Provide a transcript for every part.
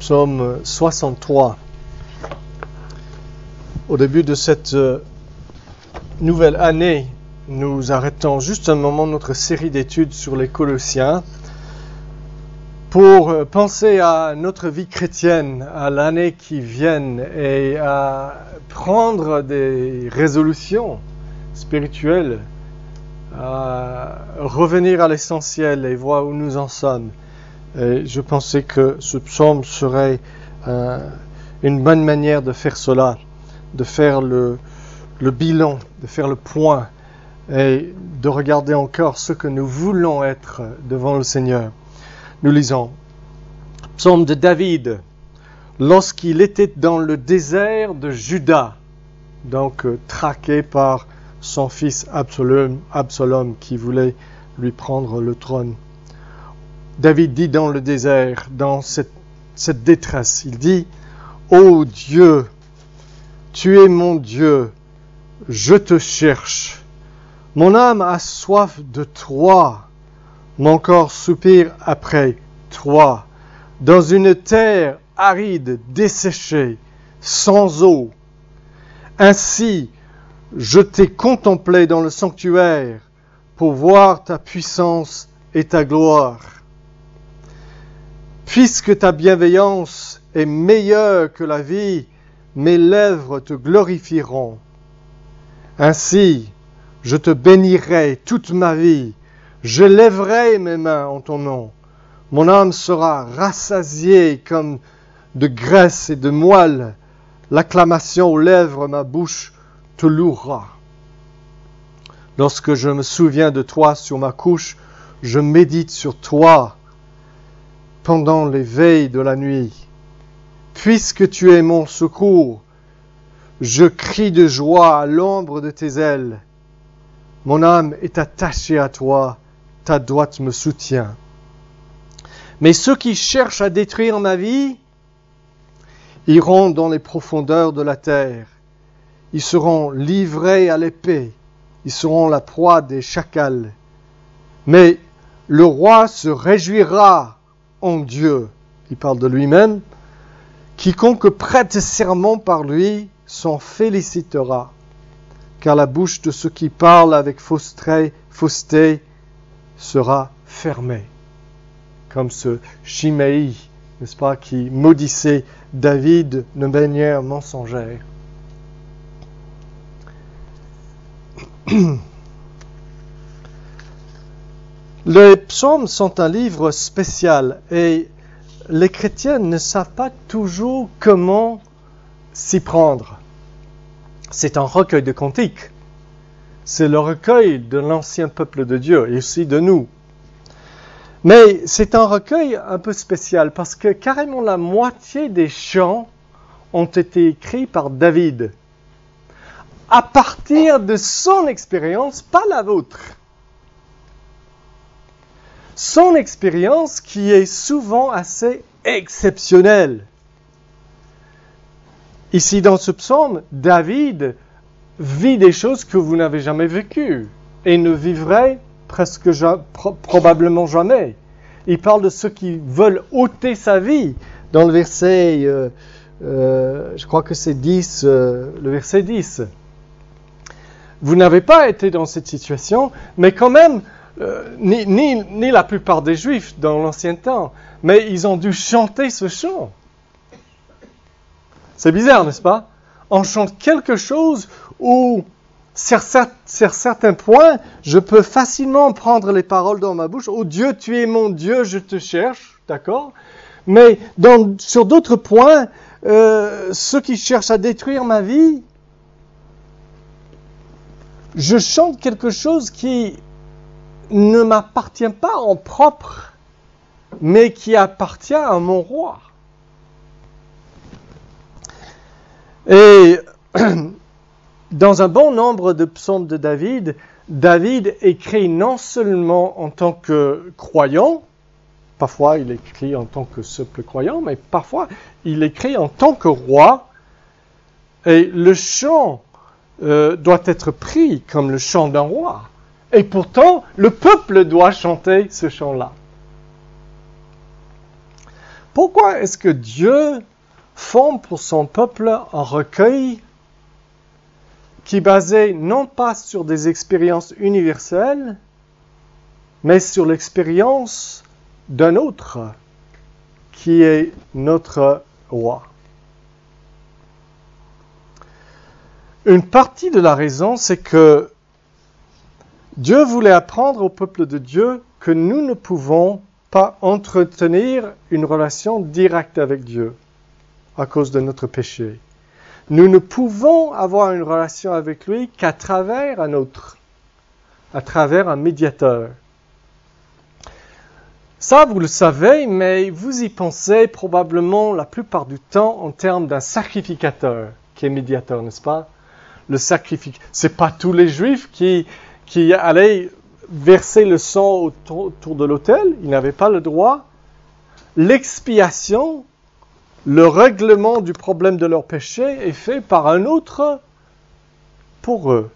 psaume 63. Au début de cette euh, nouvelle année, nous arrêtons juste un moment notre série d'études sur les Colossiens pour euh, penser à notre vie chrétienne, à l'année qui vient et à prendre des résolutions spirituelles, à revenir à l'essentiel et voir où nous en sommes. Et je pensais que ce psaume serait euh, une bonne manière de faire cela, de faire le, bilan, de faire le point et de regarder encore ce que nous voulons être devant le Seigneur. Nous lisons Psaume de David, lorsqu'il était dans le désert de Juda, donc euh, traqué par son fils Absalom, Absalom qui voulait lui prendre le trône. David dit dans le désert, dans cette, détresse, il dit, Ô Dieu, tu es mon Dieu, je te cherche. Mon âme a soif de toi, mon corps soupire après toi, dans une terre aride, desséchée, sans eau. Ainsi, je t'ai contemplé dans le sanctuaire pour voir ta puissance et ta gloire. Puisque ta bienveillance est meilleure que la vie, mes lèvres te glorifieront. Ainsi, je te bénirai toute ma vie, je lèverai mes mains en ton nom. Mon âme sera rassasiée comme de graisse et de moelle. L'acclamation aux lèvres, ma bouche te louera. Lorsque je me souviens de toi sur ma couche, je médite sur toi les veilles de la nuit. Puisque tu es mon secours, je crie de joie à l'ombre de tes ailes. Mon âme est attachée à toi, ta droite me soutient. Mais ceux qui cherchent à détruire ma vie iront dans les profondeurs de la terre. Ils seront livrés à l'épée. Ils seront la proie des chacals. Mais le roi se réjouira en Dieu. Il parle de lui-même. Quiconque prête serment par lui s'en félicitera, car la bouche de ceux qui parlent avec fausseté sera fermée. Comme ce Chiméi, n'est-ce pas, qui maudissait David de manière mensongère. Les psaumes sont un livre spécial et les chrétiens ne savent pas toujours comment s'y prendre. C'est un recueil de cantiques. C'est le recueil de l'ancien peuple de Dieu et aussi de nous. Mais c'est un recueil un peu spécial parce que carrément la moitié des chants ont été écrits par David à partir de son expérience, pas la vôtre son expérience qui est souvent assez exceptionnelle. Ici dans ce psaume, David vit des choses que vous n'avez jamais vécues et ne vivrait presque probablement jamais. Il parle de ceux qui veulent ôter sa vie dans le verset, euh, euh, je crois que c'est 10, euh, le verset 10. Vous n'avez pas été dans cette situation, mais quand même, euh, ni, ni, la plupart des Juifs dans l'ancien temps, mais ils ont dû chanter ce chant. C'est bizarre, n'est-ce pas? On chante quelque chose où, sur, certains points, je peux facilement prendre les paroles dans ma bouche. Oh Dieu, tu es mon Dieu, je te cherche, d'accord? Mais sur d'autres points, euh, ceux qui cherchent à détruire ma vie, je chante quelque chose qui ne m'appartient pas en propre, mais qui appartient à mon roi. Et dans un bon nombre de psaumes de David, David écrit non seulement en tant que croyant, parfois il écrit en tant que simple croyant, mais parfois il écrit en tant que roi. Et le chant euh, doit être pris comme le chant d'un roi. Et pourtant, le peuple doit chanter ce chant-là. Pourquoi est-ce que Dieu forme pour son peuple un recueil qui est basé non pas sur des expériences universelles, mais sur l'expérience d'un autre, qui est notre roi? Une partie de la raison, c'est que Dieu voulait apprendre au peuple de Dieu que nous ne pouvons pas entretenir une relation directe avec Dieu à cause de notre péché. Nous ne pouvons avoir une relation avec lui qu'à travers un autre, à travers un médiateur. Ça, vous le savez, mais vous y pensez probablement la plupart du temps en termes d'un sacrificateur qui est médiateur, n'est-ce pas? Le sacrificateur. C'est pas tous les juifs qui, qui allaient verser le sang autour de l'autel, ils n'avaient pas le droit. L'expiation le règlement du problème de leur péché est fait par un autre pour eux.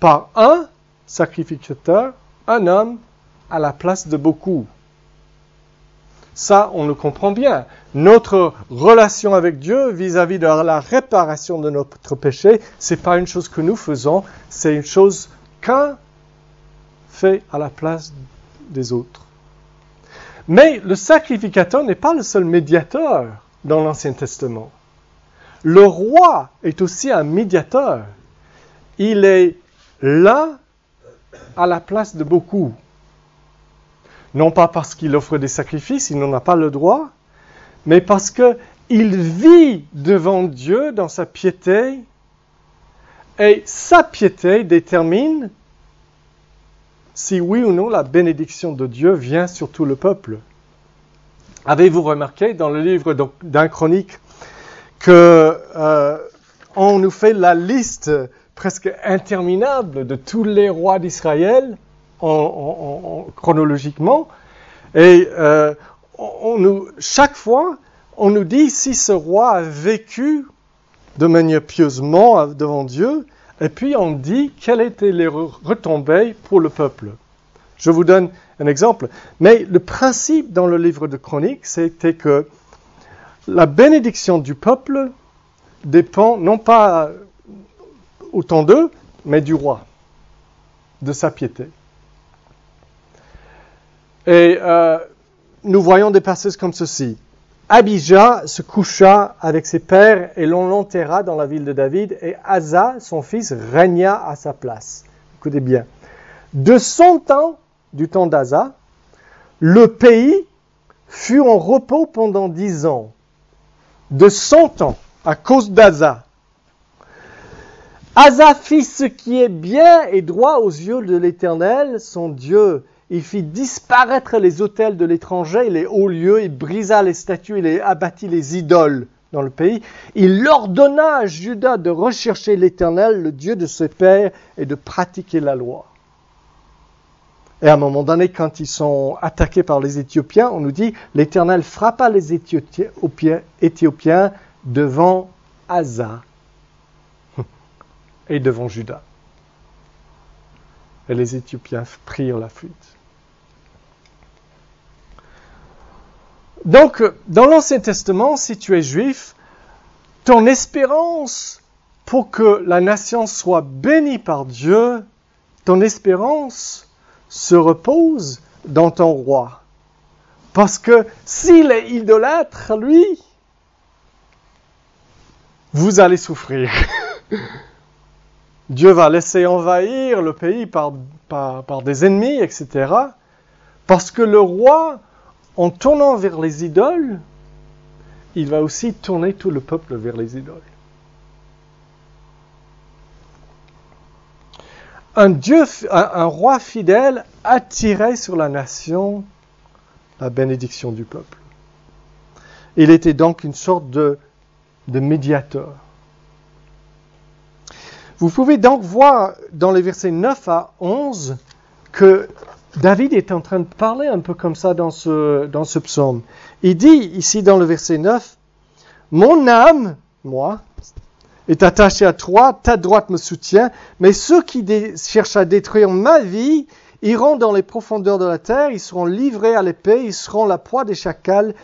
Par un sacrificateur, un homme à la place de beaucoup. Ça, on le comprend bien. Notre relation avec Dieu vis-à-vis de la réparation de notre péché, c'est pas une chose que nous faisons, c'est une chose qu'un fait à la place des autres. Mais le sacrificateur n'est pas le seul médiateur dans l'Ancien Testament. Le roi est aussi un médiateur. Il est là à la place de beaucoup. Non pas parce qu'il offre des sacrifices, il n'en a pas le droit, mais parce qu'il vit devant Dieu dans sa piété, et sa piété détermine si oui ou non la bénédiction de Dieu vient sur tout le peuple. Avez-vous remarqué dans le livre d'un chronique que euh, on nous fait la liste presque interminable de tous les rois d'Israël chronologiquement et euh, chaque fois on nous dit si ce roi a vécu de manière pieusement devant Dieu et puis on dit quelles étaient les retombées pour le peuple. Je vous donne un exemple. Mais le principe dans le livre de Chroniques, c'était que la bénédiction du peuple dépend non pas autant d'eux, mais du roi, de sa piété. Et euh, nous voyons des passages comme ceci. Abijah se coucha avec ses pères et l'on l'enterra dans la ville de David et Asa, son fils, régna à sa place. Écoutez bien. De son temps, du temps d'Asa, le pays fut en repos pendant dix ans, de cent ans, à cause d'Asa. Asa fit ce qui est bien et droit aux yeux de l'Éternel, son Dieu. Il fit disparaître les autels de l'étranger et les hauts lieux, il brisa les statues, et abattit les idoles dans le pays. Il ordonna à Judas de rechercher l'Éternel, le Dieu de ses pères, et de pratiquer la loi. Et à un moment donné, quand ils sont attaqués par les Éthiopiens, on nous dit, l'Éternel frappa les Éthiopiens devant Asa et devant Judas. Et les Éthiopiens prirent la fuite. Donc, dans l'Ancien Testament, si tu es juif, ton espérance pour que la nation soit bénie par Dieu, ton espérance se repose dans ton roi. Parce que s'il est idolâtre, lui, vous allez souffrir. Dieu va laisser envahir le pays par, des ennemis, etc. Parce que le roi, en tournant vers les idoles, il va aussi tourner tout le peuple vers les idoles. un, Dieu, un, roi fidèle attirait sur la nation la bénédiction du peuple. Il était donc une sorte de, de médiateur. Vous pouvez donc voir dans les versets 9 à 11 que David est en train de parler un peu comme ça dans ce, psaume. Il dit ici dans le verset 9, Mon âme, moi, est attaché à toi, ta droite me soutient, mais ceux qui cherchent à détruire ma vie iront dans les profondeurs de la terre, ils seront livrés à l'épée, ils seront la proie des chacals,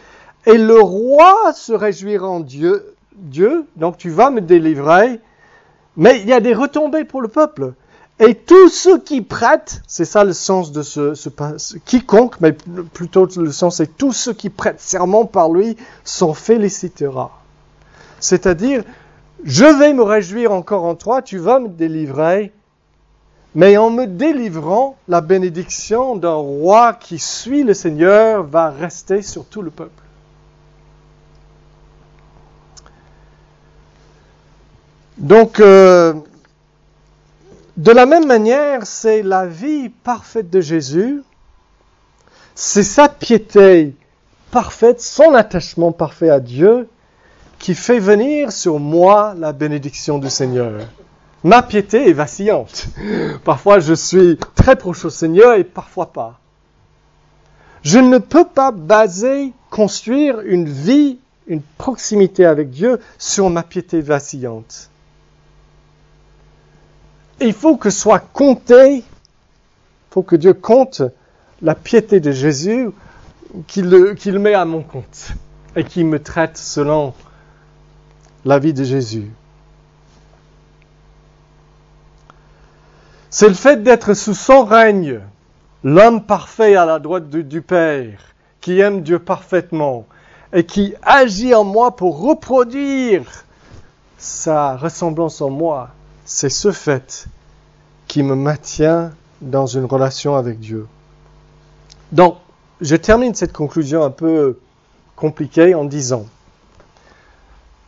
Et le roi se réjouira en Dieu, Dieu, donc tu vas me délivrer, mais il y a des retombées pour le peuple. Et tous ceux qui prêtent, c'est ça le sens de ce, ce, quiconque, mais plutôt le sens c'est tous ceux qui prêtent serment par lui s'en félicitera. C'est-à-dire, je vais me réjouir encore en toi, tu vas me délivrer, mais en me délivrant, la bénédiction d'un roi qui suit le Seigneur va rester sur tout le peuple. Donc, euh, de la même manière, c'est la vie parfaite de Jésus, c'est sa piété parfaite, son attachement parfait à Dieu, qui fait venir sur moi la bénédiction du Seigneur. Ma piété est vacillante. Parfois je suis très proche au Seigneur et parfois pas. Je ne peux pas baser, construire une vie, une proximité avec Dieu sur ma piété vacillante il faut que soit compté, il faut que Dieu compte la piété de Jésus, qu'il met à mon compte et qu'il me traite selon la vie de Jésus. C'est le fait d'être sous son règne, l'homme parfait à la droite du Père, qui aime Dieu parfaitement et qui agit en moi pour reproduire sa ressemblance en moi. C'est ce fait qui me maintient dans une relation avec Dieu. Donc, je termine cette conclusion un peu compliquée en disant,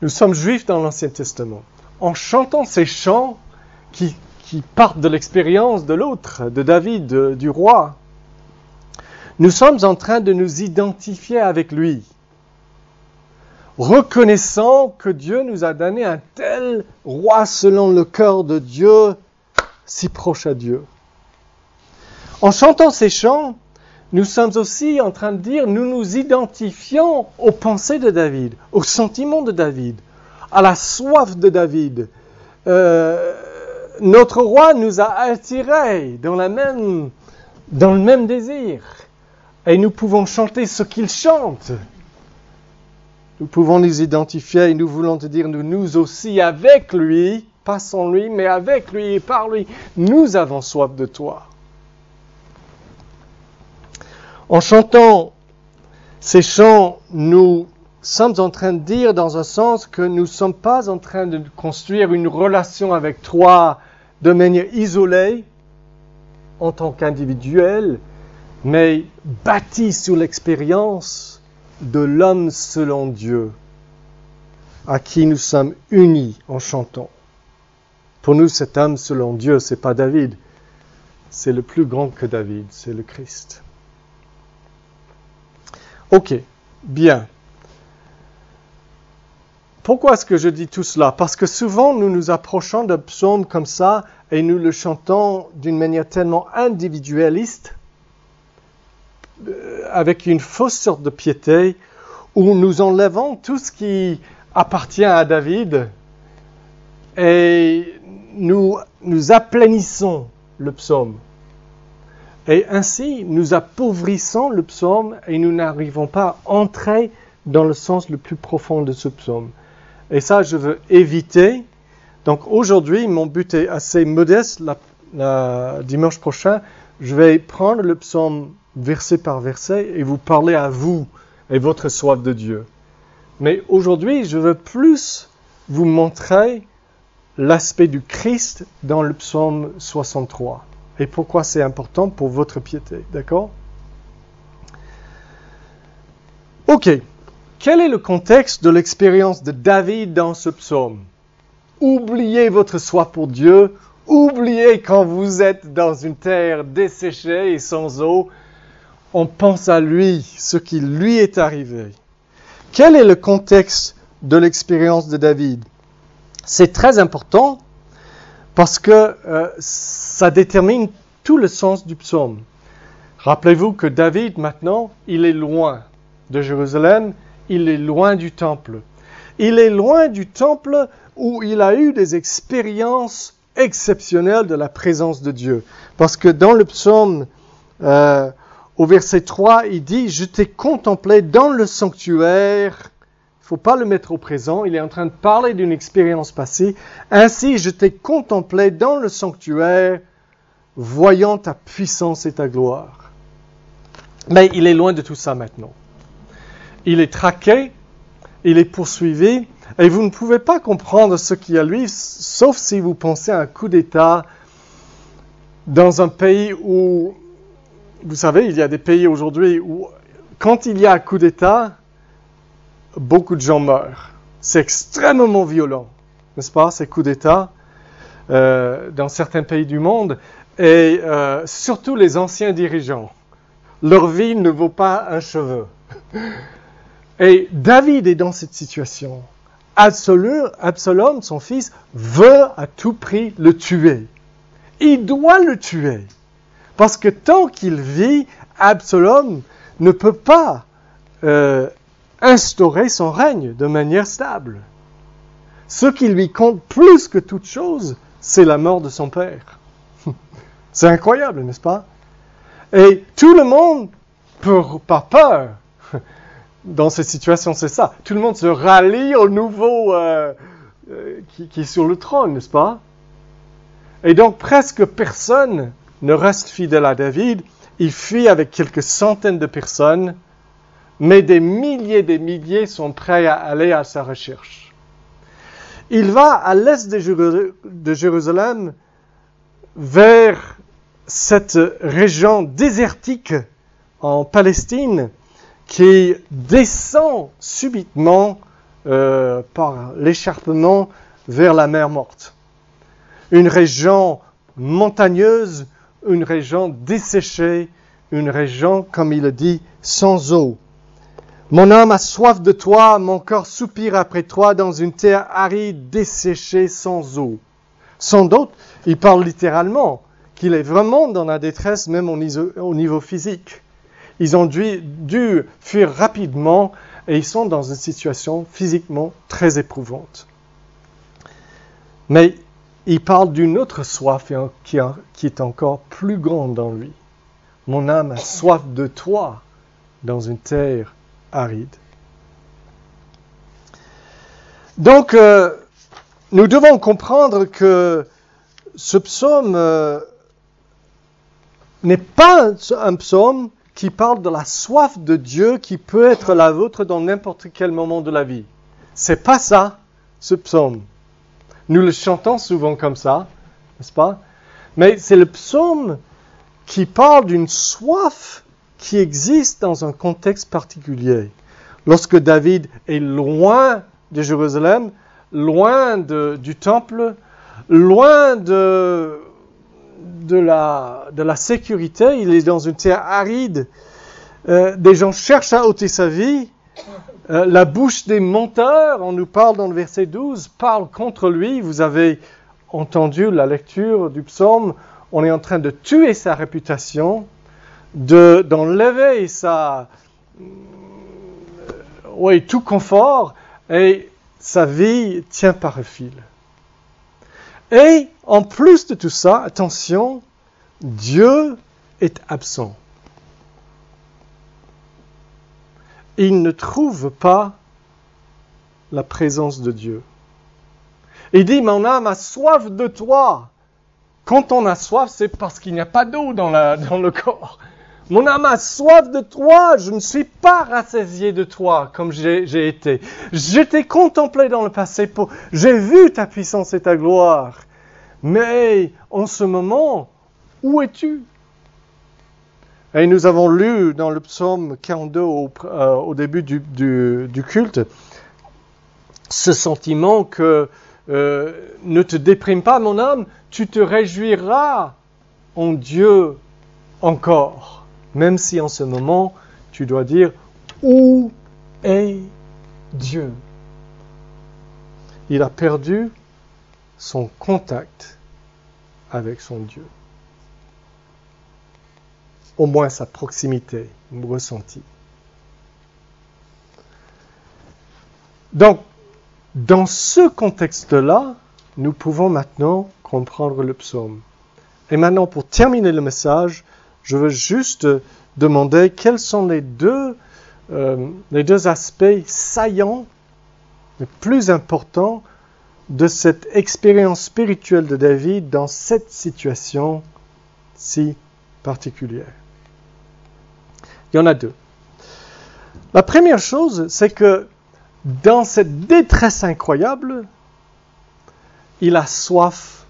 nous sommes juifs dans l'Ancien Testament. En chantant ces chants qui, qui partent de l'expérience de l'autre, de David, du roi, nous sommes en train de nous identifier avec lui, reconnaissant que Dieu nous a donné un tel roi selon le cœur de Dieu si proche à Dieu. En chantant ces chants, nous sommes aussi en train de dire, nous nous identifions aux pensées de David, aux sentiments de David, à la soif de David. Euh, notre roi nous a attirés dans, le même désir. Et nous pouvons chanter ce qu'il chante. Nous pouvons nous identifier et nous voulons te dire, nous, nous aussi avec lui, pas sans lui, mais avec lui et par lui. Nous avons soif de toi. En chantant ces chants, nous sommes en train de dire dans un sens que nous ne sommes pas en train de construire une relation avec toi de manière isolée, en tant qu'individuel, mais bâtie sur l'expérience de l'homme selon Dieu, à qui nous sommes unis en chantant. Pour nous, cet homme selon Dieu, c'est pas David. C'est le plus grand que David, c'est le Christ. Ok, bien. Pourquoi est-ce que je dis tout cela? Parce que souvent nous nous approchons d'un psaume comme ça et nous le chantons d'une manière tellement individualiste, avec une fausse sorte de piété, où nous enlevons tout ce qui appartient à David et nous, nous aplanissons le psaume. Et ainsi, nous appauvrissons le psaume et nous n'arrivons pas à entrer dans le sens le plus profond de ce psaume. Et ça, je veux éviter. Donc aujourd'hui, mon but est assez modeste. Dimanche prochain, je vais prendre le psaume verset par verset et vous parler à vous et votre soif de Dieu. Mais aujourd'hui, je veux plus vous montrer l'aspect du Christ dans le psaume 63 et pourquoi c'est important pour votre piété. D'accord? Ok. Quel est le contexte de l'expérience de David dans ce psaume? Oubliez votre soif pour Dieu, oubliez quand vous êtes dans une terre desséchée et sans eau, on pense à lui, ce qui lui est arrivé. Quel est le contexte de l'expérience de David? C'est très important parce que euh, ça détermine tout le sens du psaume. Rappelez-vous que David, maintenant, il est loin de Jérusalem, il est loin du temple. Il est loin du temple où il a eu des expériences exceptionnelles de la présence de Dieu. Parce que dans le psaume, euh, au verset 3, il dit, je t'ai contemplé dans le sanctuaire. Il faut pas le mettre au présent, il est en train de parler d'une expérience passée. Ainsi, je t'ai contemplé dans le sanctuaire, voyant ta puissance et ta gloire. Mais il est loin de tout ça maintenant. Il est traqué, il est poursuivi, et vous ne pouvez pas comprendre ce qui a lui, sauf si vous pensez à un coup d'État dans un pays où, vous savez, il y a des pays aujourd'hui où, quand il y a un coup d'État, beaucoup de gens meurent. C'est extrêmement violent, n'est-ce pas, ces coups d'État euh, dans certains pays du monde, et euh, surtout les anciens dirigeants. Leur vie ne vaut pas un cheveu. Et David est dans cette situation. Absalom, son fils, veut à tout prix le tuer. Il doit le tuer. Parce que tant qu'il vit, Absalom ne peut pas euh, instaurer son règne de manière stable. Ce qui lui compte plus que toute chose, c'est la mort de son père. c'est incroyable, n'est-ce pas? Et tout le monde, par peur, dans cette situation, c'est ça. Tout le monde se rallie au nouveau euh, euh, qui, est sur le trône, n'est-ce pas? Et donc presque personne ne reste fidèle à David. Il fuit avec quelques centaines de personnes, mais des milliers et des milliers sont prêts à aller à sa recherche. Il va à l'est de Jérusalem vers cette région désertique en Palestine qui descend subitement euh, par l'écharpement vers la mer morte. Une région montagneuse, une région desséchée, une région, comme il le dit, sans eau. Mon âme a soif de toi, mon corps soupire après toi dans une terre aride, desséchée, sans eau. Sans doute, il parle littéralement qu'il est vraiment dans la détresse même au niveau physique. Ils ont dû, fuir rapidement et ils sont dans une situation physiquement très éprouvante. Mais il parle d'une autre soif qui est encore plus grande en lui. Mon âme a soif de toi dans une terre aride. Donc, euh, nous devons comprendre que ce psaume euh, n'est pas un psaume qui parle de la soif de Dieu qui peut être la vôtre dans n'importe quel moment de la vie. C'est pas ça, ce psaume. Nous le chantons souvent comme ça, n'est-ce pas? Mais c'est le psaume qui parle d'une soif qui existe dans un contexte particulier. Lorsque David est loin de Jérusalem, loin du temple, loin de, la sécurité, il est dans une terre aride. Euh, des gens cherchent à ôter sa vie. Euh, la bouche des menteurs, on nous parle dans le verset 12, parle contre lui. Vous avez entendu la lecture du psaume. On est en train de tuer sa réputation, d'enlever sa, euh, tout confort, et sa vie tient par un fil. Et en plus de tout ça, attention, Dieu est absent. Il ne trouve pas la présence de Dieu. Il dit, mon âme a soif de toi. Quand on a soif, c'est parce qu'il n'y a pas d'eau dans, le corps. Mon âme a soif de toi, je ne suis pas rassasié de toi comme j'ai été. Je t'ai contemplé dans le passé, j'ai vu ta puissance et ta gloire. Mais en ce moment, où es-tu? Et nous avons lu dans le psaume 42 au, euh, au début du, du, culte ce sentiment que euh, ne te déprime pas mon âme, tu te réjouiras en Dieu encore même si en ce moment, tu dois dire, où est Dieu? Il a perdu son contact avec son Dieu. Au moins sa proximité ressentie. Donc, dans ce contexte-là, nous pouvons maintenant comprendre le psaume. Et maintenant, pour terminer le message, je veux juste demander quels sont les deux, euh, les deux aspects saillants, les plus importants de cette expérience spirituelle de David dans cette situation si particulière. Il y en a deux. La première chose, c'est que dans cette détresse incroyable, il a soif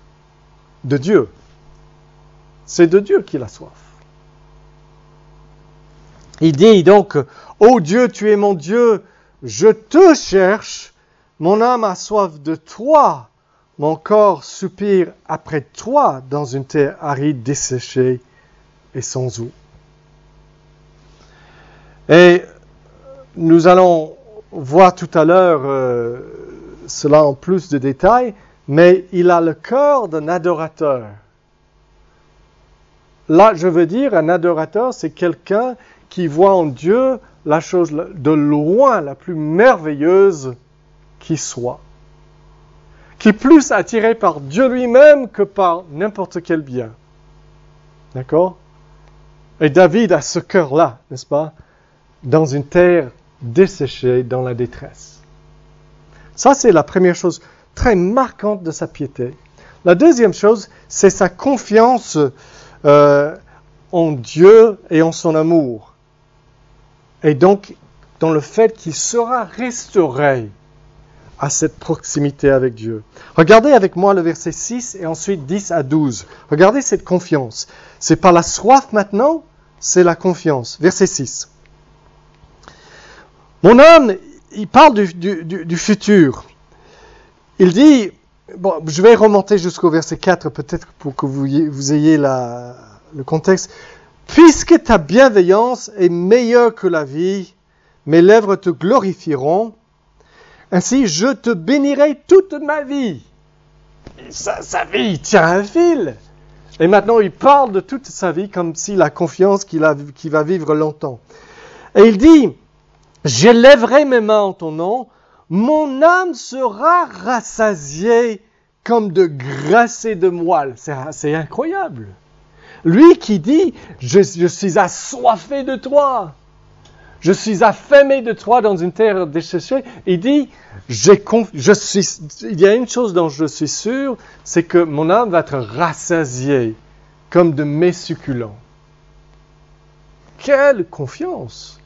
de Dieu. C'est de Dieu qu'il a soif. Il dit donc, Ô Dieu, tu es mon Dieu, je te cherche, mon âme a soif de toi, mon corps soupire après toi dans une terre aride, desséchée et sans eau. Et nous allons voir tout à l'heure euh, cela en plus de détails, mais il a le cœur d'un adorateur. Là, je veux dire, un adorateur, c'est quelqu'un qui voit en Dieu la chose de loin la plus merveilleuse qui soit, qui est plus attiré par Dieu lui-même que par n'importe quel bien. D'accord? Et David a ce cœur-là, n'est-ce pas? Dans une terre desséchée, dans la détresse. Ça, c'est la première chose très marquante de sa piété. La deuxième chose, c'est sa confiance euh, en Dieu et en son amour. Et donc, dans le fait qu'il sera restauré à cette proximité avec Dieu. Regardez avec moi le verset 6 et ensuite 10 à 12. Regardez cette confiance. C'est pas la soif maintenant, c'est la confiance. Verset 6. Mon âme, il parle du futur. Il dit, bon, je vais remonter jusqu'au verset 4 peut-être pour que vous, ayez le contexte. Puisque ta bienveillance est meilleure que la vie, mes lèvres te glorifieront. Ainsi, je te bénirai toute ma vie. sa, sa, vie, il tient un fil. Et maintenant, il parle de toute sa vie comme s'il a confiance qu'il va vivre longtemps. Et il dit, j'élèverai mes mains en ton nom, mon âme sera rassasiée comme de grassée de moelle. C'est incroyable. Lui qui dit, je, suis assoiffé de toi. Je suis affamé de toi dans une terre desséchée. Il dit, il y a une chose dont je suis sûr, c'est que mon âme va être rassasiée comme de mes succulents. Quelle confiance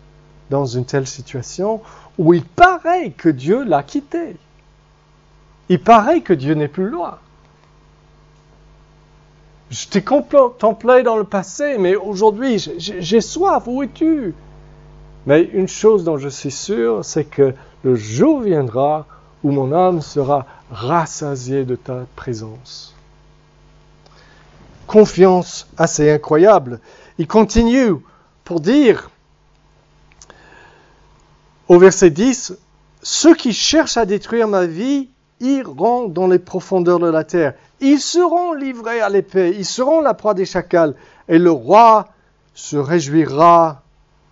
dans une telle situation où il paraît que Dieu l'a quitté. Il paraît que Dieu n'est plus loin. Je t'ai contemplé dans le passé, mais aujourd'hui, j'ai soif. Où es-tu? Mais une chose dont je suis sûr, c'est que le jour viendra où mon âme sera rassasiée de ta présence. Confiance assez incroyable. Il continue pour dire, au verset 10, ceux qui cherchent à détruire ma vie iront dans les profondeurs de la terre. Ils seront livrés à l'épée, ils seront la proie des chacals, et le roi se réjouira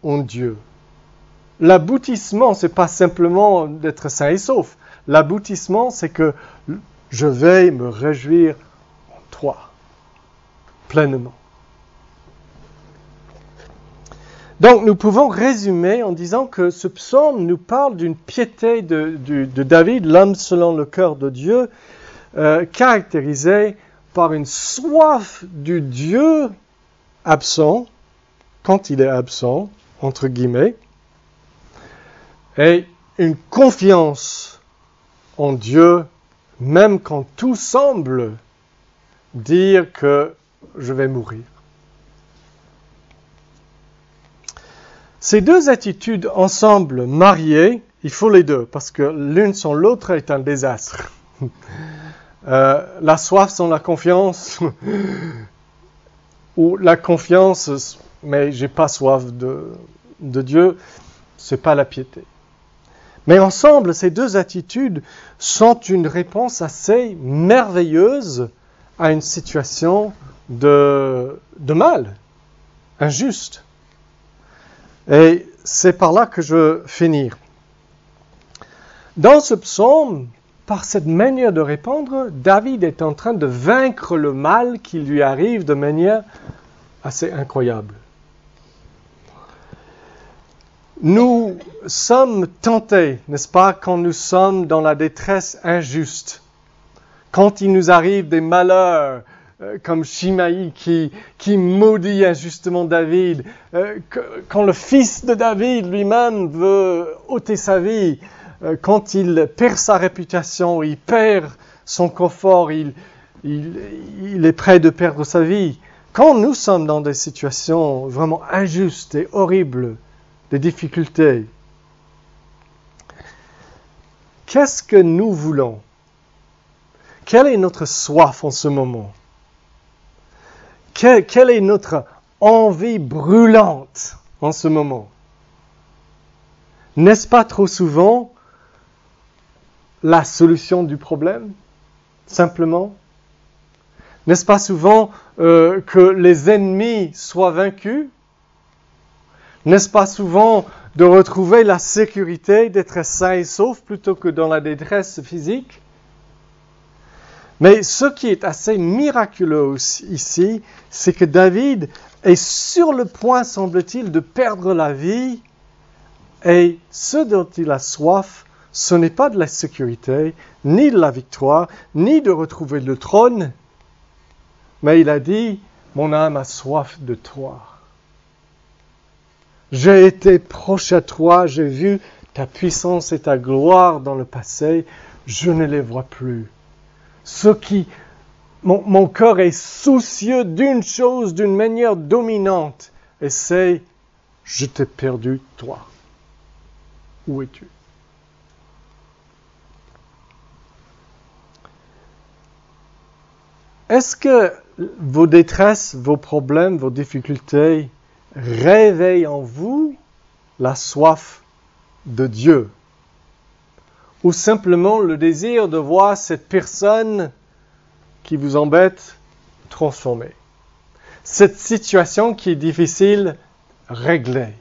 en Dieu. L'aboutissement, c'est pas simplement d'être sain et sauf. L'aboutissement, c'est que je vais me réjouir en toi, pleinement. Donc nous pouvons résumer en disant que ce psaume nous parle d'une piété de, David, l'homme selon le cœur de Dieu, euh, caractérisée par une soif du Dieu absent, quand il est absent, entre guillemets, et une confiance en Dieu, même quand tout semble dire que je vais mourir. Ces deux attitudes ensemble mariées, il faut les deux, parce que l'une sans l'autre est un désastre. Euh, la soif sans la confiance, ou la confiance, mais j'ai pas soif de, de Dieu, c'est pas la piété. Mais ensemble, ces deux attitudes sont une réponse assez merveilleuse à une situation de, de mal, injuste. Et c'est par là que je veux finir. Dans ce psaume, par cette manière de répondre, David est en train de vaincre le mal qui lui arrive de manière assez incroyable. Nous sommes tentés, n'est-ce pas, quand nous sommes dans la détresse injuste, quand il nous arrive des malheurs, euh, comme Shimaï qui, maudit injustement David, euh, quand le fils de David lui-même veut ôter sa vie, euh, quand il perd sa réputation, il perd son confort, il, il, il est prêt de perdre sa vie. Quand nous sommes dans des situations vraiment injustes et horribles, des difficultés. Qu'est-ce que nous voulons? Quelle est notre soif en ce moment? Quelle, est notre envie brûlante en ce moment? N'est-ce pas trop souvent la solution du problème Simplement? N'est-ce pas souvent euh, que les ennemis soient vaincus? N'est-ce pas souvent de retrouver la sécurité, d'être sain et sauf plutôt que dans la détresse physique? Mais ce qui est assez miraculeux ici, c'est que David est sur le point, semble-t-il, de perdre la vie et ce dont il a soif, ce n'est pas de la sécurité, ni de la victoire, ni de retrouver le trône, mais il a dit, mon âme a soif de toi. J'ai été proche à toi, j'ai vu ta puissance et ta gloire dans le passé, je ne les vois plus. Ce qui, mon, mon cœur est soucieux d'une chose d'une manière dominante, et c'est, je t'ai perdu, toi. Où es-tu? Est-ce que vos détresses, vos problèmes, vos difficultés réveille en vous la soif de Dieu? Ou simplement le désir de voir cette personne qui vous embête transformée. Cette situation qui est difficile réglée.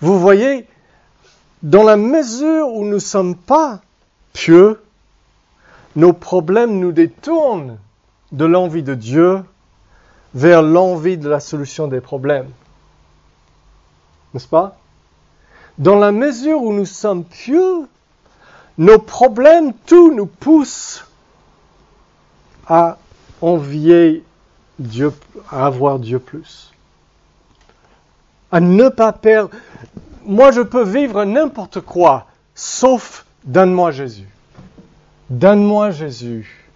Vous voyez, dans la mesure où nous ne sommes pas pieux, nos problèmes nous détournent de l'envie de Dieu vers l'envie de la solution des problèmes. N'est-ce pas? Dans la mesure où nous sommes pieux, nos problèmes, tout nous pousse à envier Dieu, à avoir Dieu plus. À ne pas perdre. Moi, je peux vivre n'importe quoi, sauf donne-moi Jésus. Donne-moi Jésus.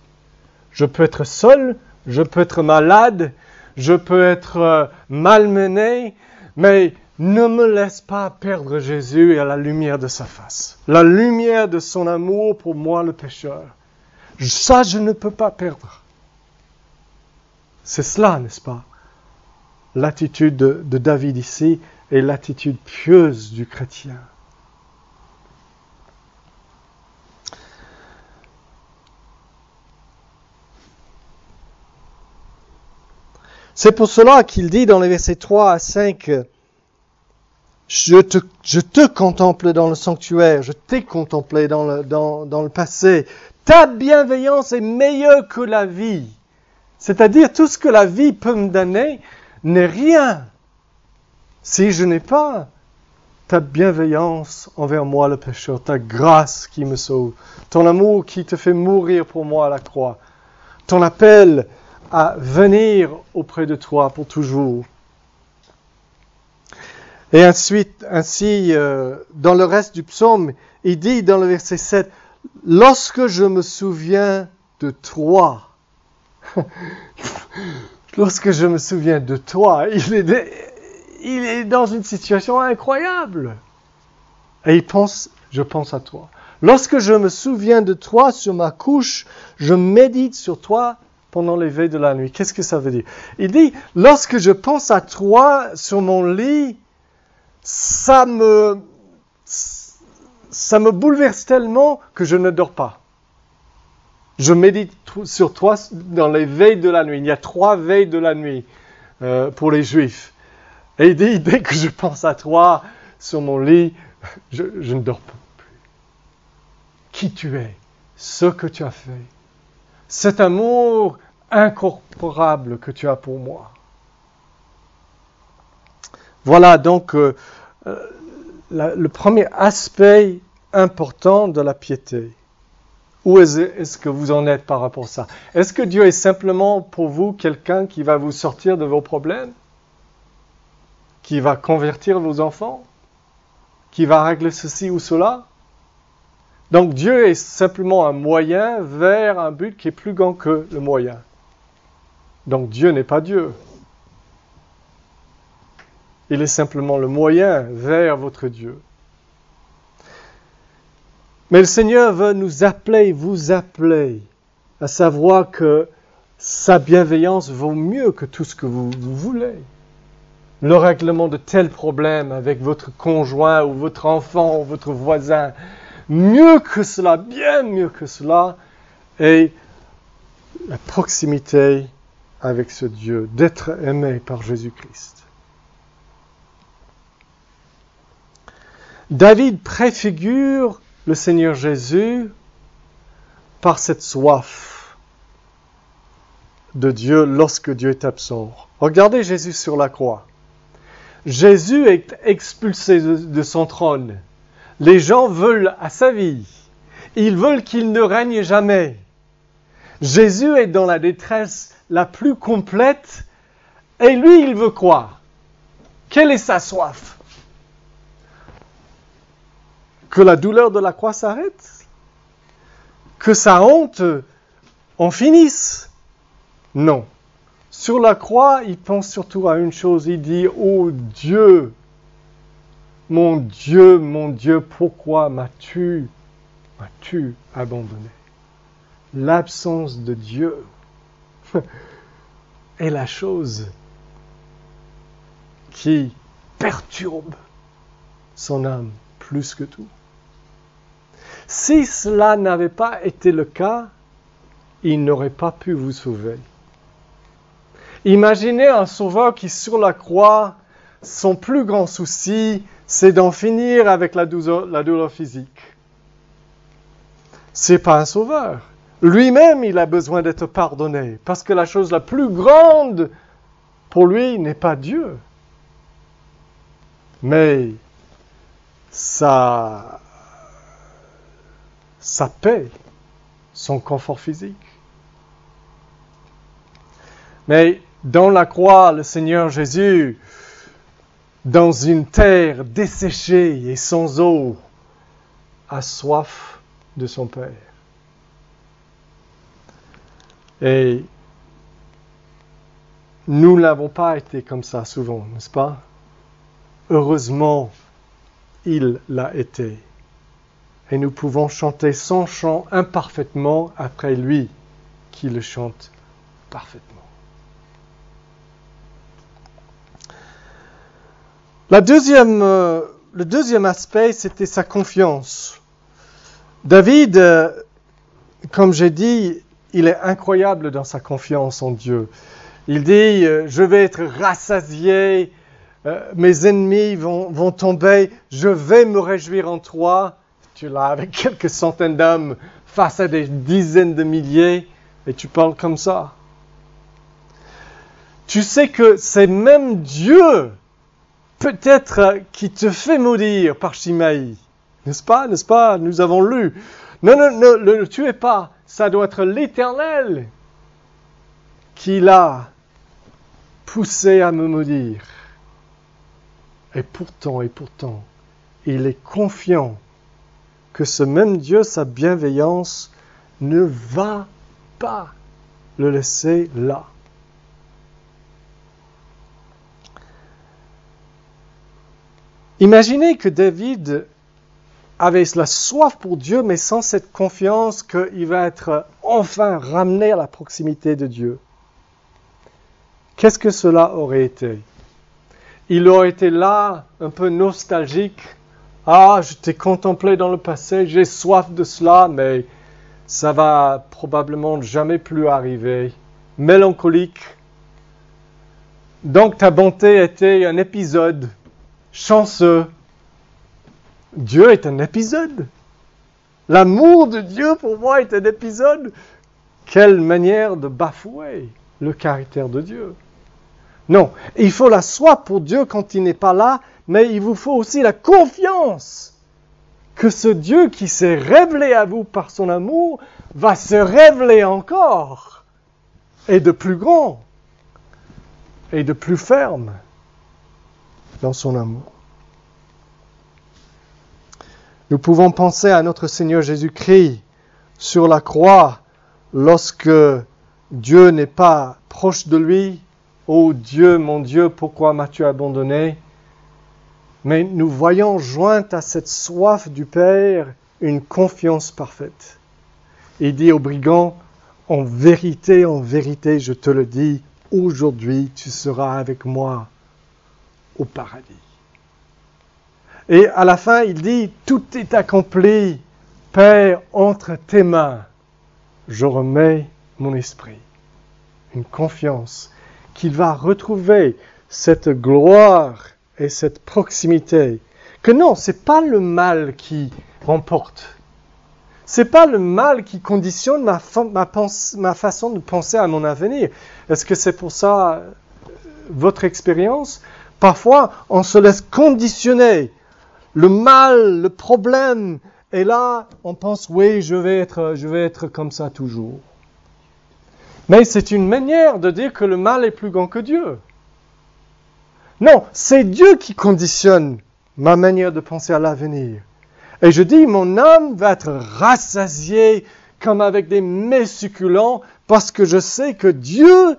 Je peux être seul, je peux être malade, je peux être euh, malmené, mais ne me laisse pas perdre Jésus à la lumière de sa face, la lumière de son amour pour moi le pécheur. Ça, je ne peux pas perdre. C'est cela, n'est-ce pas? L'attitude de David ici est l'attitude pieuse du chrétien. C'est pour cela qu'il dit dans les versets 3 à 5, je te, contemple dans le sanctuaire, je t'ai contemplé dans le passé. Ta bienveillance est meilleure que la vie. C'est-à-dire tout ce que la vie peut me donner n'est rien si je n'ai pas ta bienveillance envers moi le pécheur, ta grâce qui me sauve, ton amour qui te fait mourir pour moi à la croix, ton appel à venir auprès de toi pour toujours. Et ensuite, ainsi, euh, dans le reste du psaume, il dit dans le verset 7, Lorsque je me souviens de toi, lorsque je me souviens de toi, il est, il est dans une situation incroyable. Et il pense, je pense à toi. Lorsque je me souviens de toi sur ma couche, je médite sur toi pendant les veilles de la nuit. Qu'est-ce que ça veut dire? Il dit, lorsque je pense à toi sur mon lit, ça me, ça me bouleverse tellement que je ne dors pas. Je médite sur toi dans les veilles de la nuit. Il y a trois veilles de la nuit euh, pour les juifs. Et dit, dès que je pense à toi sur mon lit, je, je ne dors plus. Qui tu es, ce que tu as fait, cet amour incorporable que tu as pour moi. Voilà donc euh, euh, le premier aspect important de la piété. Où est-ce que vous en êtes par rapport à ça? Est-ce que Dieu est simplement pour vous quelqu'un qui va vous sortir de vos problèmes? Qui va convertir vos enfants? Qui va régler ceci ou cela? Donc Dieu est simplement un moyen vers un but qui est plus grand que le moyen. Donc Dieu n'est pas Dieu. Il est simplement le moyen vers votre Dieu. Mais le Seigneur veut nous appeler, vous appeler, à savoir que sa bienveillance vaut mieux que tout ce que vous, voulez. Le règlement de tels problèmes avec votre conjoint ou votre enfant ou votre voisin, mieux que cela, bien mieux que cela, est la proximité avec ce Dieu, d'être aimé par Jésus-Christ. David préfigure le Seigneur Jésus par cette soif de Dieu lorsque Dieu est absent. Regardez Jésus sur la croix. Jésus est expulsé de, son trône. Les gens veulent à sa vie. Ils veulent qu'il ne règne jamais. Jésus est dans la détresse la plus complète et lui, il veut quoi? Quelle est sa soif? Que la douleur de la croix s'arrête, que sa honte en finisse. Non. Sur la croix, il pense surtout à une chose, il dit, oh Dieu, mon Dieu, mon Dieu, pourquoi m'as-tu, m'as-tu abandonné? L'absence de Dieu est la chose qui perturbe son âme plus que tout. Si cela n'avait pas été le cas, il n'aurait pas pu vous sauver. Imaginez un sauveur qui sur la croix, son plus grand souci, c'est d'en finir avec la douleur, la douleur physique. C'est pas un sauveur. Lui-même, il a besoin d'être pardonné parce que la chose la plus grande pour lui n'est pas Dieu, mais ça sa paix, son confort physique. Mais dans la croix, le Seigneur Jésus, dans une terre desséchée et sans eau, a soif de son Père. Et nous n'avons pas été comme ça souvent, n'est-ce pas? Heureusement, il l'a été et nous pouvons chanter son chant imparfaitement après lui qui le chante parfaitement. La deuxième, euh, le deuxième aspect, c'était sa confiance. David, euh, comme j'ai dit, il est incroyable dans sa confiance en Dieu. Il dit, euh, je vais être rassasié, mes ennemis vont, vont tomber, je vais me réjouir en toi tu là avec quelques centaines d'hommes face à des dizaines de milliers et tu parles comme ça. Tu sais que c'est même Dieu peut-être qui te fait maudire par Shimaï. N'est-ce pas? N'est-ce pas? Nous avons lu. Non, non, non, ne le tuez pas. Ça doit être l'Éternel qui l'a poussé à me maudire. Et pourtant, et pourtant, il est confiant que ce même Dieu, sa bienveillance, ne va pas le laisser là. Imaginez que David avait la soif pour Dieu, mais sans cette confiance qu'il va être enfin ramené à la proximité de Dieu. Qu'est-ce que cela aurait été? Il aurait été là, un peu nostalgique, ah, je t'ai contemplé dans le passé, j'ai soif de cela, mais ça va probablement jamais plus arriver. Mélancolique. Donc ta bonté était un épisode chanceux. Dieu est un épisode. L'amour de Dieu pour moi est un épisode. Quelle manière de bafouer le caractère de Dieu. Non, il faut la soif pour Dieu quand il n'est pas là, mais il vous faut aussi la confiance que ce Dieu qui s'est révélé à vous par son amour va se révéler encore, et de plus grand, et de plus ferme dans son amour. Nous pouvons penser à notre Seigneur Jésus-Christ sur la croix lorsque Dieu n'est pas proche de lui. Oh Dieu, mon Dieu, pourquoi m'as-tu abandonné? Mais nous voyons jointe à cette soif du Père une confiance parfaite. Il dit au brigand, en vérité, en vérité, je te le dis, aujourd'hui tu seras avec moi au paradis. Et à la fin, il dit, tout est accompli, Père, entre tes mains, je remets mon esprit. Une confiance qu'il va retrouver cette gloire et cette proximité. Que non, c'est pas le mal qui remporte. C'est pas le mal qui conditionne ma, façon de penser à mon avenir. Est-ce que c'est pour ça euh, votre expérience? Parfois, on se laisse conditionner le mal, le problème. Et là, on pense, oui, je vais être, je vais être comme ça toujours. Mais c'est une manière de dire que le mal est plus grand que Dieu. Non, c'est Dieu qui conditionne ma manière de penser à l'avenir. Et je dis, mon âme va être rassasiée comme avec des mets succulents parce que je sais que Dieu,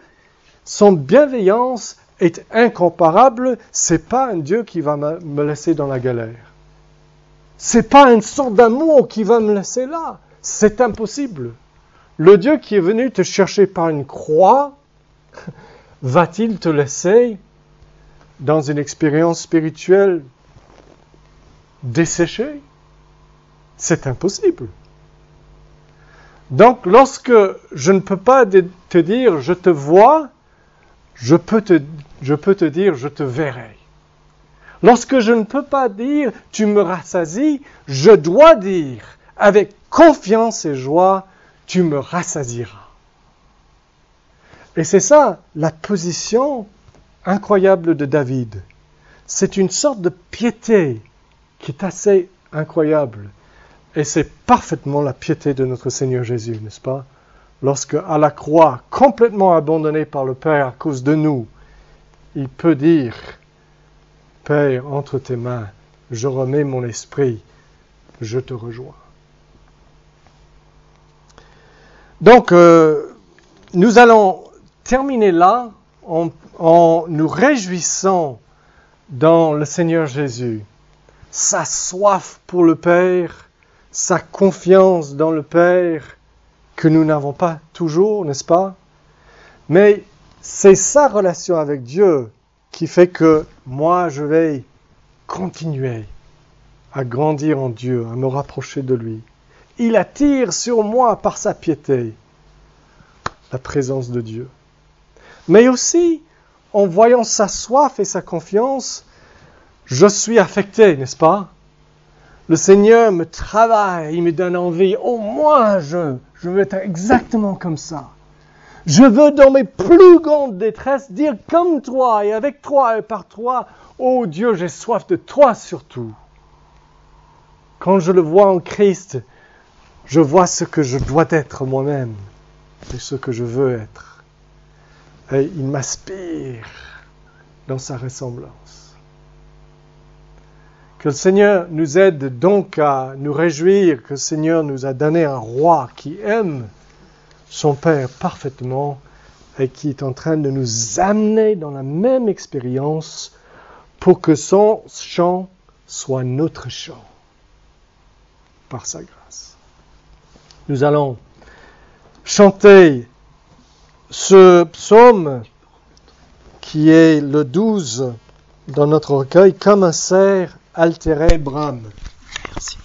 son bienveillance est incomparable. C'est pas un Dieu qui va me laisser dans la galère. C'est pas une sorte d'amour qui va me laisser là. C'est impossible. Le Dieu qui est venu te chercher par une croix, va-t-il te laisser dans une expérience spirituelle desséchée? C'est impossible. Donc lorsque je ne peux pas te dire je te vois, je peux te, dire je te verrai. Lorsque je ne peux pas dire tu me rassasies, je dois dire avec confiance et joie tu me rassasieras. Et c'est ça la position incroyable de David. C'est une sorte de piété qui est assez incroyable. Et c'est parfaitement la piété de notre Seigneur Jésus, n'est-ce pas? Lorsque à la croix, complètement abandonné par le Père à cause de nous, il peut dire Père, entre tes mains, je remets mon esprit, je te rejoins. Donc, euh, nous allons terminer là en, en, nous réjouissant dans le Seigneur Jésus, sa soif pour le Père, sa confiance dans le Père, que nous n'avons pas toujours, n'est-ce pas? Mais c'est sa relation avec Dieu qui fait que moi, je vais continuer à grandir en Dieu, à me rapprocher de lui. Il attire sur moi par sa piété la présence de Dieu. Mais aussi, en voyant sa soif et sa confiance, je suis affecté, n'est-ce pas? Le Seigneur me travaille, il me donne envie. Au moins, je, je veux être exactement comme ça. Je veux dans mes plus grandes détresses dire comme toi et avec toi et par toi, oh Dieu, j'ai soif de toi surtout. Quand je le vois en Christ, je vois ce que je dois être moi-même et ce que je veux être. Et il m'aspire dans sa ressemblance. Que le Seigneur nous aide donc à nous réjouir que le Seigneur nous a donné un roi qui aime son Père parfaitement et qui est en train de nous amener dans la même expérience pour que son chant soit notre chant par sa grâce. Nous allons chanter ce psaume qui est le 12 dans notre recueil, comme un cerf altéré brame. Merci.